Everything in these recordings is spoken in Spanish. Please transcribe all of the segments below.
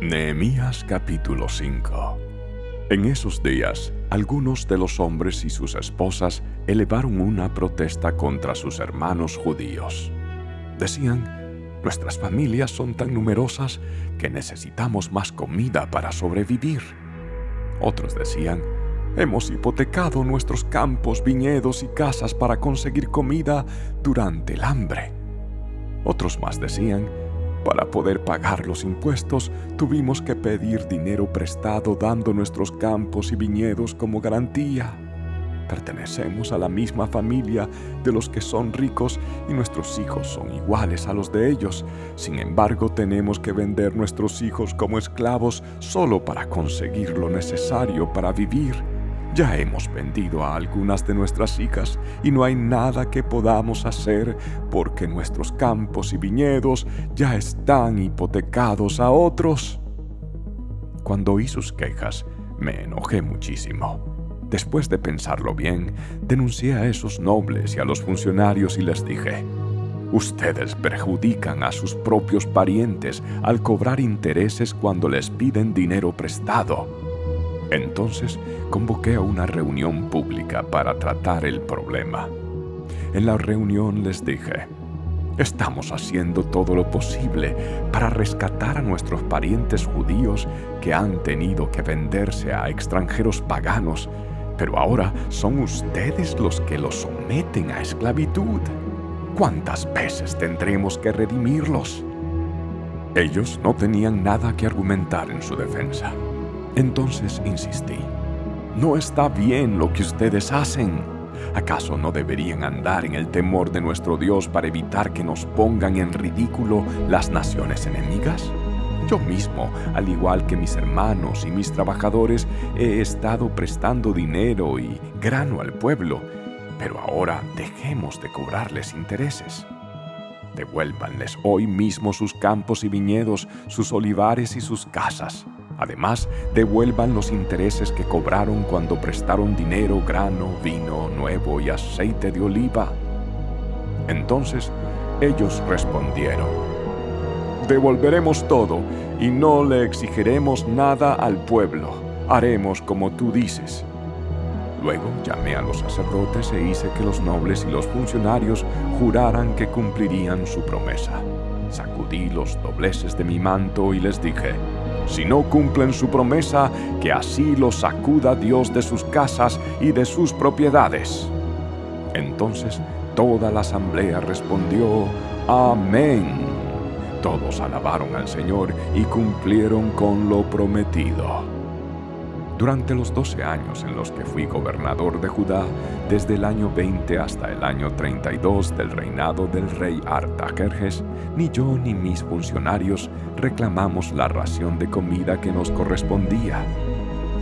Nehemías capítulo 5 En esos días, algunos de los hombres y sus esposas elevaron una protesta contra sus hermanos judíos. Decían, nuestras familias son tan numerosas que necesitamos más comida para sobrevivir. Otros decían, hemos hipotecado nuestros campos, viñedos y casas para conseguir comida durante el hambre. Otros más decían, para poder pagar los impuestos, tuvimos que pedir dinero prestado dando nuestros campos y viñedos como garantía. Pertenecemos a la misma familia de los que son ricos y nuestros hijos son iguales a los de ellos. Sin embargo, tenemos que vender nuestros hijos como esclavos solo para conseguir lo necesario para vivir. Ya hemos vendido a algunas de nuestras hijas y no hay nada que podamos hacer porque nuestros campos y viñedos ya están hipotecados a otros. Cuando oí sus quejas, me enojé muchísimo. Después de pensarlo bien, denuncié a esos nobles y a los funcionarios y les dije, Ustedes perjudican a sus propios parientes al cobrar intereses cuando les piden dinero prestado. Entonces convoqué a una reunión pública para tratar el problema. En la reunión les dije, estamos haciendo todo lo posible para rescatar a nuestros parientes judíos que han tenido que venderse a extranjeros paganos, pero ahora son ustedes los que los someten a esclavitud. ¿Cuántas veces tendremos que redimirlos? Ellos no tenían nada que argumentar en su defensa. Entonces insistí, no está bien lo que ustedes hacen. ¿Acaso no deberían andar en el temor de nuestro Dios para evitar que nos pongan en ridículo las naciones enemigas? Yo mismo, al igual que mis hermanos y mis trabajadores, he estado prestando dinero y grano al pueblo, pero ahora dejemos de cobrarles intereses. Devuélvanles hoy mismo sus campos y viñedos, sus olivares y sus casas Además, devuelvan los intereses que cobraron cuando prestaron dinero, grano, vino nuevo y aceite de oliva. Entonces ellos respondieron, devolveremos todo y no le exigiremos nada al pueblo. Haremos como tú dices. Luego llamé a los sacerdotes e hice que los nobles y los funcionarios juraran que cumplirían su promesa. Sacudí los dobleces de mi manto y les dije, si no cumplen su promesa, que así los sacuda Dios de sus casas y de sus propiedades. Entonces toda la asamblea respondió, Amén. Todos alabaron al Señor y cumplieron con lo prometido. Durante los doce años en los que fui gobernador de Judá, desde el año 20 hasta el año 32 del reinado del rey Artajerjes, ni yo ni mis funcionarios reclamamos la ración de comida que nos correspondía.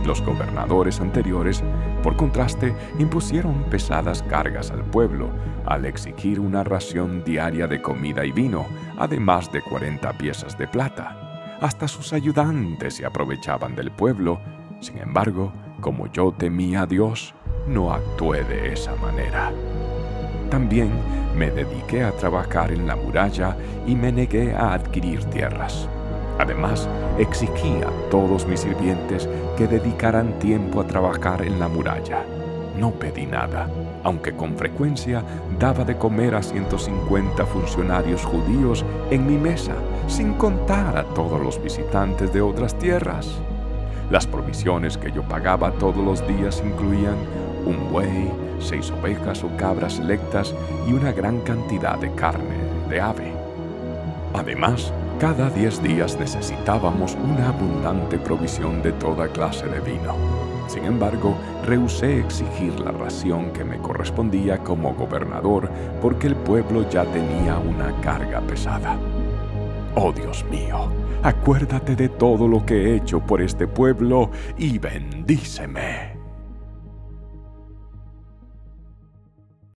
Los gobernadores anteriores, por contraste, impusieron pesadas cargas al pueblo al exigir una ración diaria de comida y vino, además de 40 piezas de plata. Hasta sus ayudantes se aprovechaban del pueblo sin embargo, como yo temía a Dios, no actué de esa manera. También me dediqué a trabajar en la muralla y me negué a adquirir tierras. Además, exigí a todos mis sirvientes que dedicaran tiempo a trabajar en la muralla. No pedí nada, aunque con frecuencia daba de comer a 150 funcionarios judíos en mi mesa, sin contar a todos los visitantes de otras tierras. Las provisiones que yo pagaba todos los días incluían un buey, seis ovejas o cabras selectas y una gran cantidad de carne de ave. Además, cada diez días necesitábamos una abundante provisión de toda clase de vino. Sin embargo, rehusé exigir la ración que me correspondía como gobernador porque el pueblo ya tenía una carga pesada. Oh Dios mío, acuérdate de todo lo que he hecho por este pueblo y bendíceme.